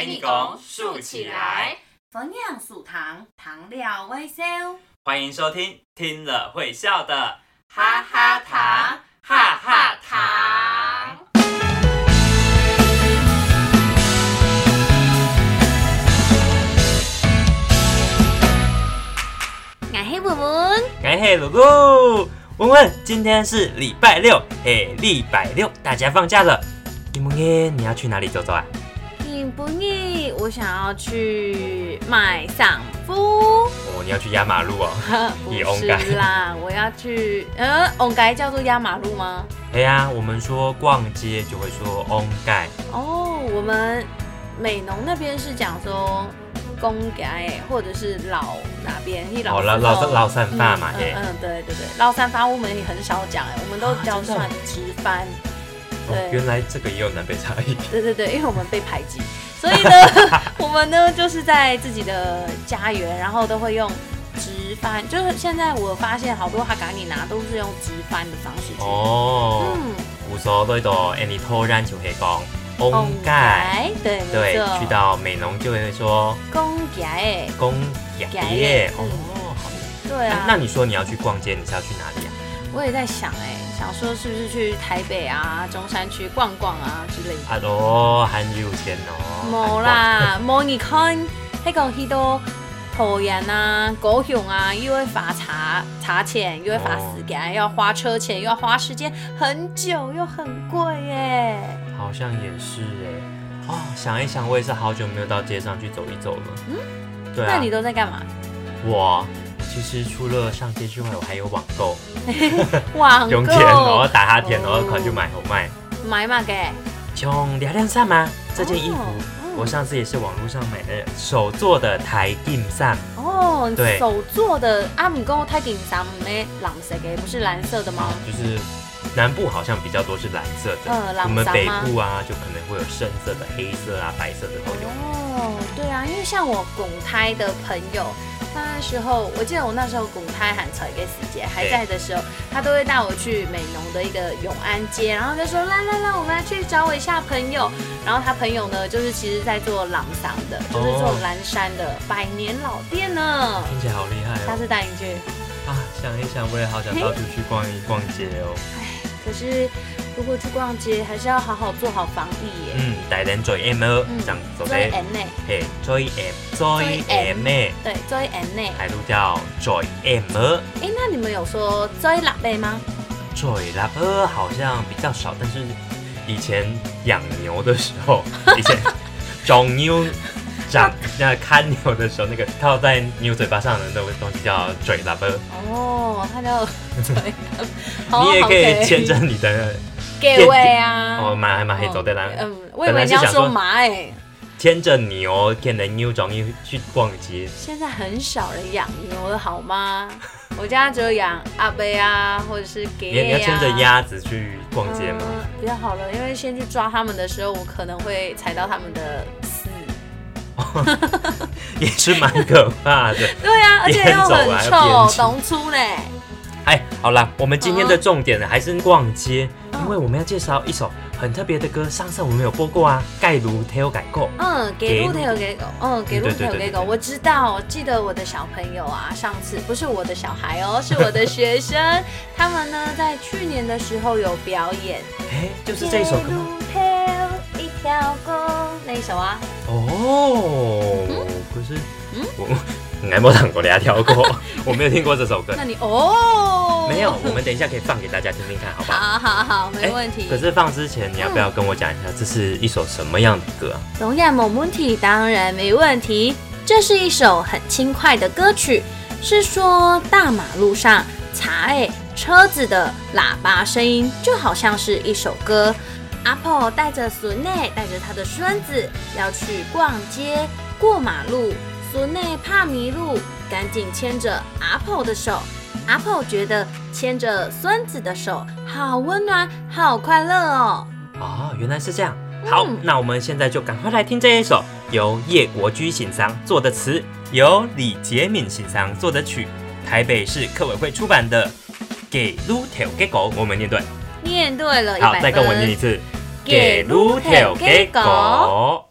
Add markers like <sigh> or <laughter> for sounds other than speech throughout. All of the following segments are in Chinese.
给你拱竖起来，分享素糖，糖料微笑。欢迎收听，听了会笑的哈哈糖，哈哈糖。俺黑文文，哎嘿，露露，文文，今天是礼拜六，嘿，礼拜六，大家放假了。你们耶，你要去哪里走走啊？你不腻？我想要去买丧夫。哦，你要去压马路哦。<laughs> 不是啦，我要去，呃，翁街叫做压马路吗？哎呀，我们说逛街就会说 on 盖，哦，我们美浓那边是讲说公街，或者是老哪边？一哦老老老散发嘛嘿嗯嗯，对对对，老三发我们也很少讲哎，我们都叫算直翻。哦，原来这个也有南北差异。对对对，因为我们被排挤，所以呢，<laughs> 我们呢就是在自己的家园，然后都会用直翻。就是现在我发现好多哈嘎尼拿都是用直翻的方式去。哦，嗯，有时候都都，哎，你突然就会讲 on 盖，对，没对错，去到美浓就会说公街哎，公雅街耶。嗯哦，好。对啊。那你说你要去逛街，你是要去哪里啊？我也在想哎、想说是不是去台北啊、中山区逛逛啊之类的。啊咯，很有钱哦。冇啦，冇你看那个许多桃园啊、高雄啊，又会罚茶茶钱，又会罚时间，又要花车钱，又要花时间，很久又很贵耶。好像也是哎。哦，想一想，我也是好久没有到街上去走一走了。嗯，对啊。那你都在干嘛？我其实除了上街之外，我还有网购，<laughs> <laughs> 网用钱，然后打哈欠，然后哦款就买好卖。买嘛给穷两两衫吗？这件衣服哦嗯我上次也是网络上买的，手做的台定衫。哦，对手做的阿米公太顶上没蓝色的，不是蓝色的吗？就是南部好像比较多是蓝色的，嗯蓝我们北部啊就可能会有深色的、黑色啊、白色的都有。哦，对啊，因为像我拱胎的朋友，他那时候我记得我那时候拱胎喊草一个时节还在的时候，他都会带我去美浓的一个永安街，然后就说来来来，我们来去找我一下朋友。然后他朋友呢，就是其实在做朗桑的，就是做蓝山的百年老店呢。听起来好厉害哦！下次带你去。啊，想一想，我也好想到处去逛一逛街哦。唉，可是如果去逛街，还是要好好做好防疫耶。嗯，带人做 M 哦嗯，这样做做的，N 呢？嘿，做 M，做 M，对，做 N 呢？还都叫做 M。哎，那你们有说做辣妹吗？做喇叭好像比较少，但是以前养牛的时候，以前 <laughs> 种牛长那看牛的时候，那个套在牛嘴巴上的那个东西叫嘴喇叭，哦，他叫对，好 <laughs> 你也可以牵着你的给位啊。哦马还马黑走的啦，嗯，我以为你要说马哎，牵着牛，牵着牛种牛去逛街。现在很少人养牛了好吗？我家只有养阿贝啊，或者是给你你要牵着鸭子去逛街吗？嗯比较好了，因为先去抓他们的时候，我可能会踩到他们的丝。<laughs> 也是蛮可怕的。<laughs> 对啊，<laughs> 而且又很边臭，骑懂粗嘞。哎，好啦，我们今天的重点呢还是逛街，嗯因为我们要介绍一首很特别的歌，上次我们有播过啊，盖卢 t 有改过。嗯，给路给腿有给狗，嗯，给路对腿有给狗，对对对对我知道，我记得我的小朋友啊，上次不是我的小孩哦，是我的学生，他们呢在去年的时候有表演，哎，就是这一首歌吗？给路腿有一条狗那一首啊，哦，可是嗯我我没唱过，俩跳过，<laughs> 我没有听过这首歌。那你哦，没有，我们等一下可以放给大家听听看，好不好？好好好，没问题。可是放之前，你要不要跟我讲一下，这是一首什么样的歌啊？龙亚某问题当然没问题，这是一首很轻快的歌曲，是说大马路上茶诶车子的喇叭声音就好像是一首歌。阿婆带着孙内，带着他的孙子要去逛街、过马路，孙内怕迷路，赶紧牵着阿婆的手。阿婆觉得牵着孙子的手好温暖，好快乐哦。哦，原来是这样。好，嗯那我们现在就赶快来听这一首由叶国居欣赏做的词，由李杰敏欣赏做的曲，台北市客委会出版的《给撸条给狗》，我们念对。念对了，一好。再跟我念一次。给撸条给狗。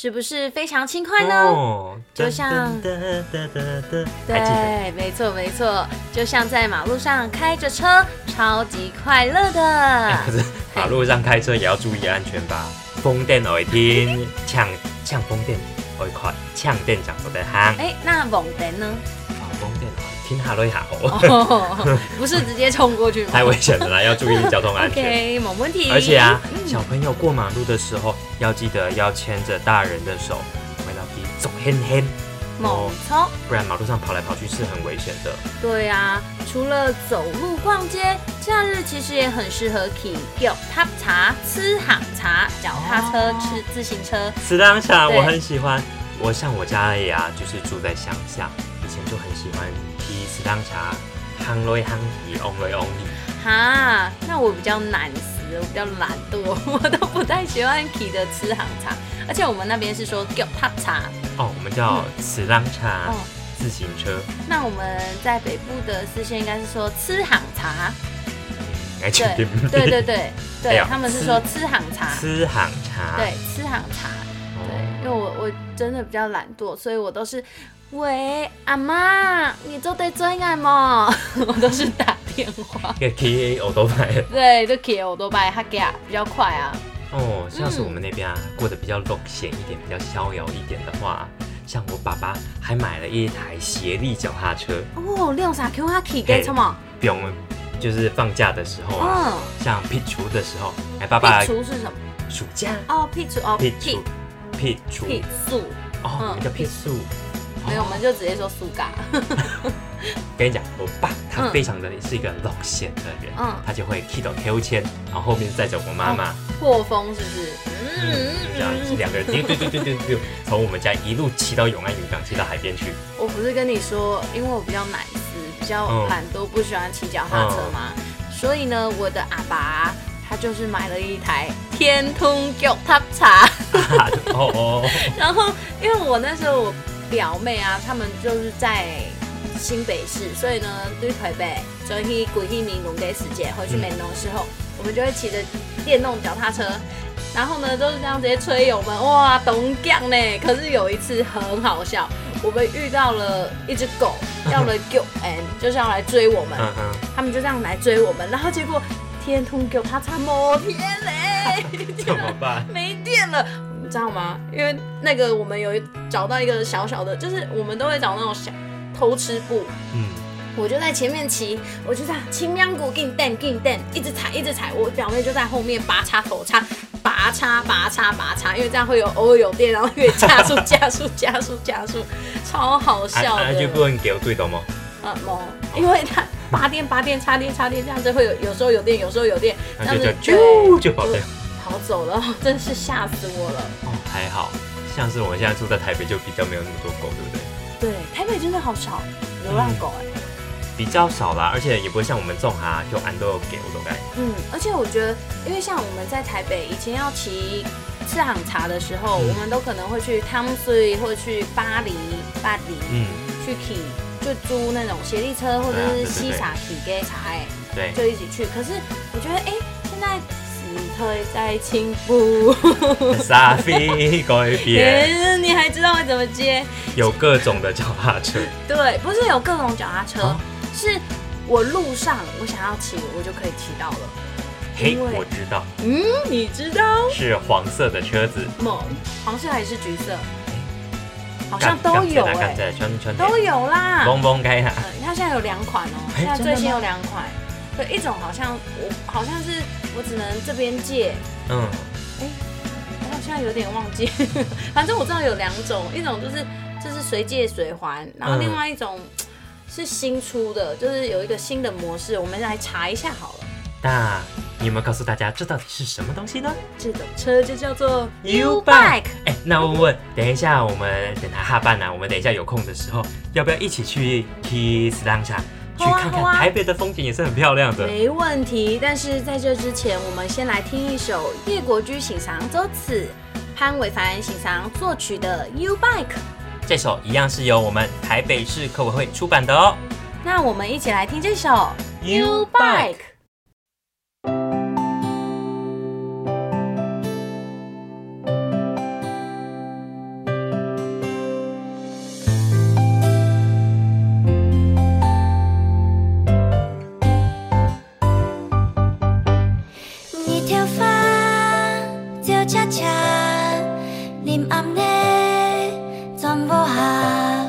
是不是非常轻快呢？哦，就像对，没错没错，就像在马路上开着车，超级快乐的。哎可是马路上开车也要注意安全吧？风电会听，呛呛风电会快，呛电讲说的行。哎，那猛电呢？哦，风电哦，听下来下哦，哦，<laughs> 不是直接冲过去吗太危险了啦，要注意交通安全。<laughs> OK，没问题。而且啊，嗯小朋友过马路的时候要记得要牵着大人的手，为了比走 hen hen，猛冲。不然马路上跑来跑去是很危险的。对啊，除了走路逛街，假日其实也很适合骑脚踏茶、吃行茶、脚踏车、哦吃自行车。吃当茶我很喜欢，我像我家里啊，就是住在乡下，以前就很喜欢骑死当茶，夯来夯去，翁来翁去。哈，那我比较懒死，我比较懒惰，我都不太喜欢骑的吃行茶。而且我们那边是说叫踏茶哦，我们叫死当茶哦，自行车，那我们在北部的视线应该是说吃行茶。来确定对对对 <laughs> 哎对，他们是说吃行茶。吃行茶，对，吃行茶。对，因为哦，我我真的比较懒惰，所以我都是喂阿妈，你做得真爱吗？<laughs> 我都是打电话。个 K A 我都买。对，就给我都拜他给啊，比较快啊。哦，像是我们那边啊，过得比较悠闲一点，比较逍遥一点的话，像我爸爸还买了一台斜力脚踏车，哦，六啥 Q 哈 K 给什么？不用，就是放假的时候啊，嗯，像辟除的时候，哎，爸爸辟除是什么？暑假哦，辟除哦，辟除辟除辟素，哦，嗯我们叫辟树。没有，我哦们就直接说苏嘎。<laughs> 跟你讲，我爸他嗯非常的是一个老闲的人，嗯他就会 key 到 Q 签，然后后面载着我妈妈，破风是不是？嗯，这样子两个人丢丢丢丢丢丢，从我们家一路骑到永安渔港，骑到海边去。我不是跟你说，因为我比较懒思，比较嗯懒惰，不喜欢骑脚踏车嘛，所以呢，我的阿爸他就是买了一台天通脚踏茶。啊哦哦，然后因为我那时候我表妹啊，他们就是在新北市，所以呢，对台北，所以去鬼去民农给时间回去美农的时候，我们就会骑着电动脚踏车。然后呢，就是这样直接吹油门，哇，懂讲呢。可是有一次很好笑，我们遇到了一只狗，要了救 <laughs> N，就是要来追我们。他们就这样来追我们，然后结果天通给我他差摩天嘞，<laughs> 怎么办？<laughs> 没电了，你知道吗？因为那个我们有一找到一个小小的，就是我们都会找那种小偷吃布，嗯，我就在前面骑，我就这样轻喵鼓给你蹬给你蹬，一直踩一直踩，我表妹就在后面拔插头插。拔插拔插拔插，因为这样会有偶尔有电，然后可以加速加速加速加速，超好笑的。啊啊就不能给我对到吗？呃，某，因为它拔电拔电插电插电这样子会有，有时候有电，有时候有电，这样子那就就啾就跑掉。跑走了，真是吓死我了。哦，还好，像是我们现在住在台北，就比较没有那么多狗，对不对？对，台北真的好少流浪狗哎、比较少啦，而且也不会像我们这种哈，就安都有给我都该。嗯，而且我觉得，因为像我们在台北以前要骑赤行茶的时候，嗯我们都可能会去汤水或者去巴黎、巴黎、嗯，去骑，就租那种斜力车或者是西茶骑给茶哎。对，就一起去。可是我觉得，哎、现在死退在轻步，沙飞改变，嗯你还知道我怎么接？有各种的脚踏车。对，不是有各种脚踏车，哦是我路上我想要骑，我就可以骑到了。嘿，我知道，嗯，你知道是黄色的车子，吗？黄色还是橘色？好像都有哎、穿穿都有啦。蹦蹦开哈，呃，它现在有两款哦、哎现在最新有两款。对，一种好像我好像是我只能这边借，嗯，哎我好像有点忘记，<laughs> 反正我知道有两种，一种就是就是随借随还，然后嗯。另外一种是新出的，就是有一个新的模式，我们来查一下好了。那你有没有告诉大家这到底是什么东西呢？这种车就叫做 U Bike。哎，那问问，等一下我们等他下班啊，我们等一下有空的时候，要不要一起去去斯朗茶去看看台北的风景也是很漂亮的。没问题，但是在这之前，我们先来听一首叶国居欣赏作词潘伟凡欣赏作曲的《U Bike》。这首一样是由我们台北市科委会出版的哦。那我们一起来听这首《U Bike》。恰恰，林暗呢，全无下，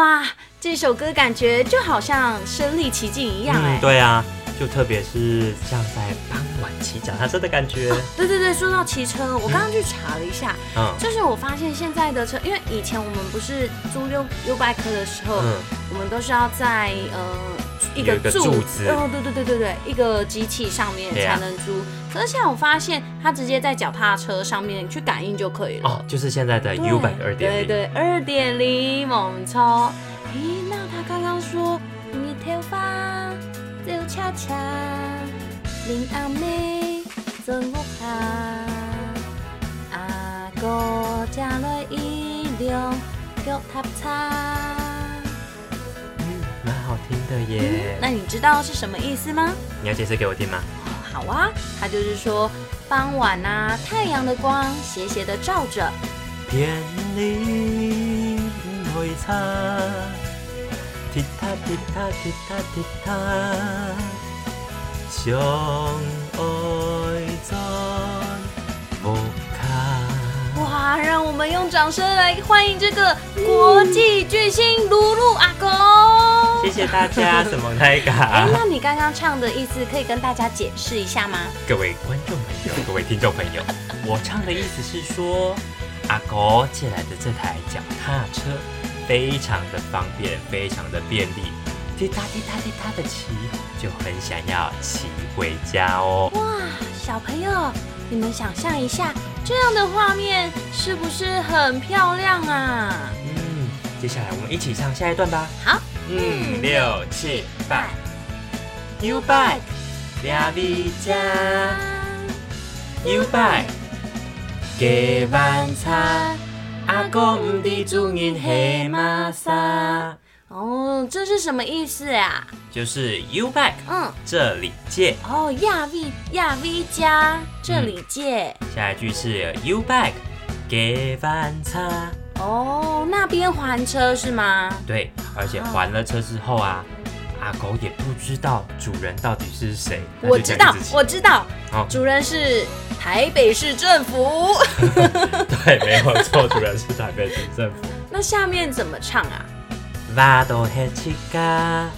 哇，这首歌感觉就好像身临其境一样哎、嗯，对啊，就特别是像在傍晚骑脚踏车的感觉。对对对，说到骑车，我刚刚去查了一下，嗯就是我发现现在的车，因为以前我们不是租 U U bike 的时候，嗯，我们都是要在呃一个柱柱子哦，对对对对对，一个机器上面才能租。可是现在我发现，它直接在脚踏车上面去感应就可以了。哦，就是现在的对 U 版二点零。对对，二点零猛超。咦，那他刚刚说你头发就恰恰，林阿妹真无下，阿哥吃了一两脚踏叉。嗯，蛮好听的耶。那你知道是什么意思吗？你要解释给我听吗？好啊，它就是说傍晚啊，太阳的光斜斜的照着，骗你唔会差，踢踏踢踏踢踏踢踏，相爱在无卡。哇！让我们用掌声来欢迎这个国际巨星露露阿公。谢谢大家，什么太 <laughs> 哎嘎，？那你刚刚唱的意思可以跟大家解释一下吗？各位观众朋友，各位听众朋友，<laughs> 我唱的意思是说，阿狗借来的这台脚踏车非常的方便，非常的便利，滴答滴答滴答的骑，就很想要骑回家哦。哇，小朋友，你们想象一下，这样的画面是不是很漂亮啊？嗯，接下来我们一起唱下一段吧。好，五六七八，U bike，俩米家，U bike，加番茶，阿公唔知主人黑马萨，哦，这是什么意思呀？就是 U bike 嗯，这里借。哦，亚 V 亚 V 加这里借，下一句是 U bike，加番茶，哦，那边还车是吗？对，而且还了车之后啊，阿狗也不知道主人到底是谁。我知道我知道，好主人是台北市政府。<laughs> 对，没有错，主人是台北市政府。<laughs> 那下面怎么唱啊？瓦多黑七嘎，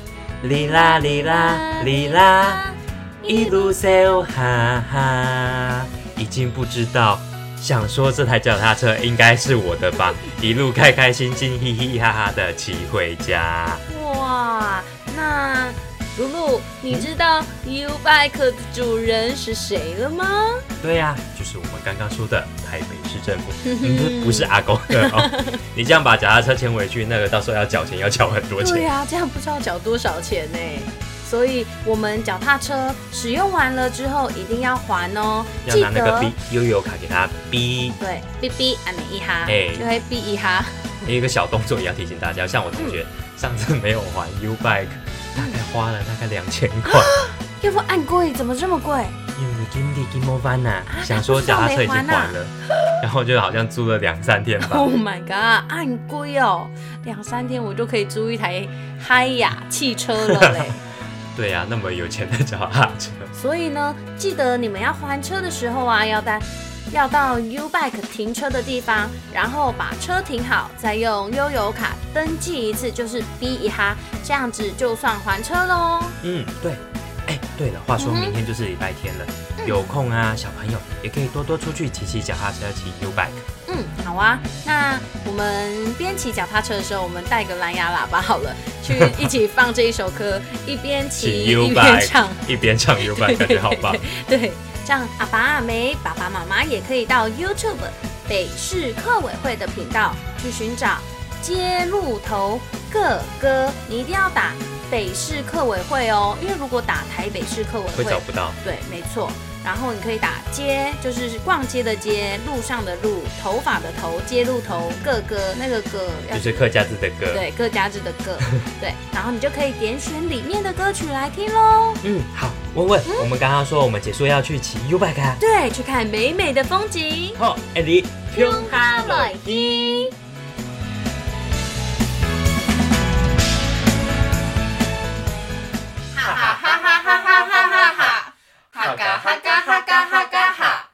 哩啦哩啦哩啦，一路走哈哈，已经不知道。想说这台脚踏车应该是我的吧，一路开开心心、嘻嘻哈哈的骑回家。哇，那露露，你知道 U Bike 的主人是谁了吗？对呀、就是我们刚刚说的台北市政府，<laughs> 嗯、不是阿公的哦。<laughs> 你这样把脚踏车牵回去，那个到时候要缴钱，要缴很多钱。对呀、这样不知道缴多少钱呢？所以我们脚踏车使用完了之后一定要还哦，要拿那个 B 悠游卡给他 B。对，B B 按每一哈，哎就会 B 一哈。有 <laughs> 一个小动作也要提醒大家，像我同学上次没有还 U Bike，大概花了大概两千块。<gasps> 要不按贵，怎么这么贵？因为金地金摩班呐，啊想说脚踏车已经还还了，<laughs> 然后就好像租了两三天吧。Oh my god，按贵哦，两三天我就可以租一台嗨雅汽车了嘞。<laughs> 对呀、那么有钱的脚踏车，所以呢，记得你们要还车的时候啊，要带要到 U Bike 停车的地方，然后把车停好，再用悠游卡登记一次，就是 B 一哈，这样子就算还车喽。嗯，对。哎，对了，话说明天就是礼拜天了，有空啊，小朋友也可以多多出去骑骑脚踏车，骑 U Bike。嗯，好啊。那我们边骑脚踏车的时候，我们带个蓝牙喇叭好了，去一起放这一首歌，一边骑骑一边唱。一边唱 U Bike，感觉好棒。<laughs> 对，这样阿爸阿梅、爸爸妈妈也可以到 YouTube 北市客委会的频道去寻找街路头各歌，你一定要打北市客委会哦，因为如果打台北市客委会会找，不到。对，没错。然后你可以打街，就是逛街的街，路上的路，头发的头，街路头各歌，那个歌就是客家字的歌。对客家字的歌，<laughs> 对，然后你就可以点选里面的歌曲来听喽。嗯，好，问问，我们刚刚说我们结束要去骑 U Bike 啊。对，去看美美的风景。好，哎你用哈来听。哈嘎哈嘎哈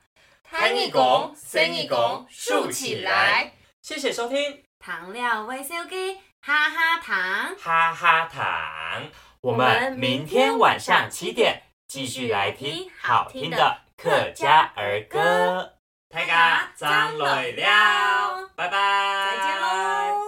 弹一拱，伸一拱，竖起来。谢谢收听，糖料微笑给哈哈糖。哈哈糖。我们明天晚上七点继续来听好听的客家儿歌。大家张累了，拜拜。